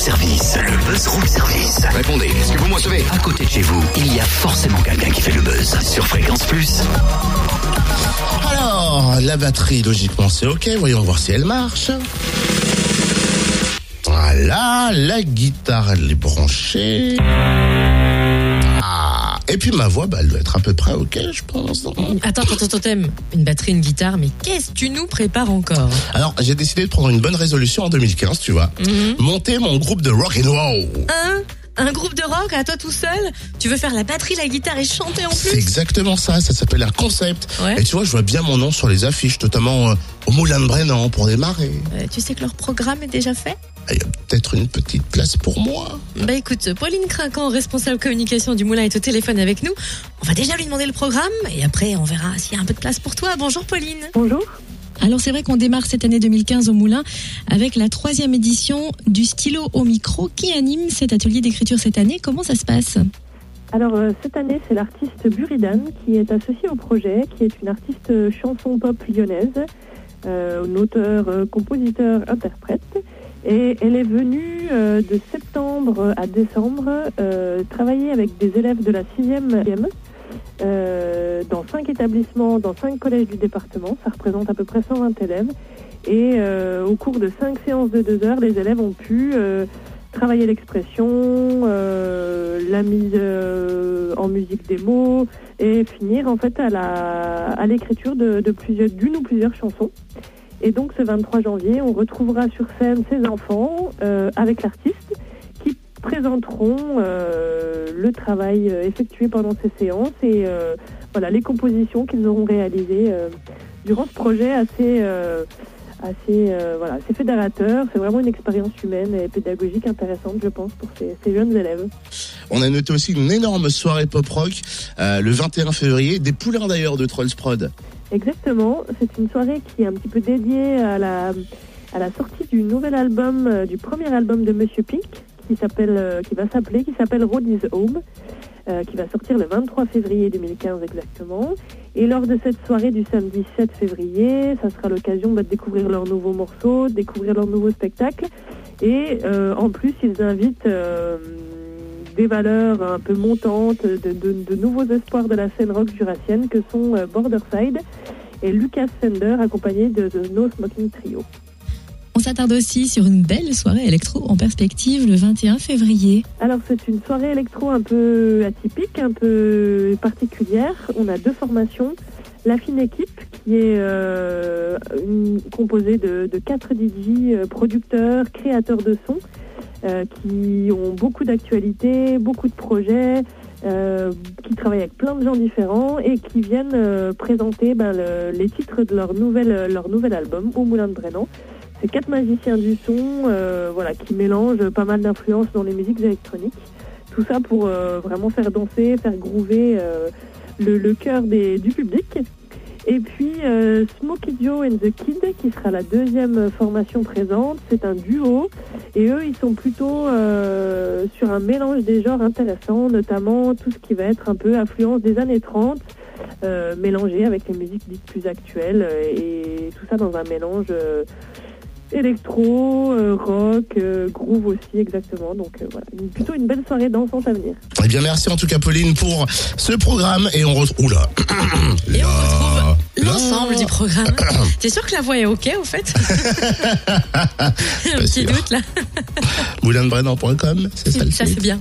service. Le buzz room service. Répondez, est-ce que vous me À côté de chez vous, il y a forcément quelqu'un qui fait le buzz. Sur Fréquence Plus. Alors, la batterie, logiquement, c'est OK. Voyons voir si elle marche. Voilà, la guitare, elle est branchée. Et puis ma voix, bah, elle doit être à peu près OK, je pense. Attends, attends, attends, Thème. Une batterie, une guitare, mais qu'est-ce que tu nous prépares encore? Alors, j'ai décidé de prendre une bonne résolution en 2015, tu vois. Monter mon groupe de rock and roll. Hein Un groupe de rock à toi tout seul Tu veux faire la batterie, la guitare et chanter en C'est plus exactement ça, ça s'appelle un concept. Ouais. Et tu vois, je vois bien mon nom sur les affiches, notamment euh, au Moulin de Brennan pour démarrer. Euh, Tu sais que leur programme est déjà fait? Il y a peut-être une petite place pour moi. Bah écoute, Pauline Craquant, responsable communication du Moulin, est au téléphone avec nous. On va déjà lui demander le programme et après on verra s'il y a un peu de place pour toi. Bonjour Pauline. Bonjour. Alors c'est vrai qu'on démarre cette année 2015 au Moulin avec la troisième édition du stylo au micro qui anime cet atelier d'écriture cette année? Comment ça se passe? Alors euh, cette année, c'est l'artiste Buridan qui est associé au projet, qui est une artiste chanson pop lyonnaise, euh, une auteure, euh, compositeur, interprète. Et elle est venue de septembre à décembre travailler avec des élèves de la 6e euh, dans cinq établissements, dans cinq collèges du département. Ça représente à peu près 120 élèves. Et euh, au cours de cinq séances de deux heures, les élèves ont pu euh, travailler l'expression, la mise en musique des mots et finir en fait à l'écriture de, d'une ou plusieurs chansons. Et donc ce 23 janvier, on retrouvera sur scène ces enfants avec l'artiste présenteront euh, le travail euh, effectué pendant ces séances et euh, voilà les compositions qu'ils auront réalisées durant ce projet assez assez voilà assez fédérateur. C'est vraiment une expérience humaine et pédagogique intéressante, je pense, pour ces, ces jeunes élèves. On a noté aussi une énorme soirée pop-rock euh, le 21 février, des poulains d'ailleurs de Trolls Prod. Exactement, c'est une soirée qui est un petit peu dédiée à la, à la sortie du nouvel album, euh, du premier album de Monsieur Pink, qui s'appelle, euh, qui va s'appeler, qui s'appelle Road Home, euh, qui va sortir le 23 février 2015 exactement. Et lors de cette soirée du samedi 7 février, ça sera l'occasion bah, de découvrir leurs nouveaux morceaux, découvrir leur nouveau spectacle. Et euh, en plus, ils invitent des valeurs un peu montantes, de, nouveaux espoirs de la scène rock jurassienne que sont Borderside et Lucas Fender accompagné de No Smoking Trio. On s'attarde aussi sur une belle soirée électro en perspective le 21 février. Alors c'est une soirée électro un peu atypique, un peu particulière. On a deux formations. La fine équipe qui est euh, composée de, quatre DJ euh, producteurs, créateurs de sons euh, qui ont beaucoup d'actualités, beaucoup de projets, qui travaillent avec plein de gens différents et qui viennent présenter ben, le- les titres de leur nouvel, leur nouvel album au Moulin de Brennan. C'est quatre magiciens du son euh, voilà, qui mélangent pas mal d'influences dans les musiques électroniques. Tout ça pour euh, vraiment faire danser, faire groover euh, le, le cœur du public. Et puis Smokey Joe and the Kid, qui sera la deuxième formation présente, c'est un duo. Et eux, ils sont plutôt sur un mélange des genres intéressants, notamment tout ce qui va être un peu influence des années 30, euh, mélangé avec les musiques dites plus actuelles, et tout ça dans un mélange électro, euh, rock, euh, groove aussi exactement. Donc euh, voilà, une- plutôt une belle soirée dansante à venir. Eh bien, merci en tout cas, Pauline, pour ce programme. Et on retrouve. Oula Et on retrouve Là. l'ensemble du programme. T'es sûr que la voix est ok au fait? Un petit sûr. doute là. Moulinebrennan.com, c'est ça le Ça c'est bien.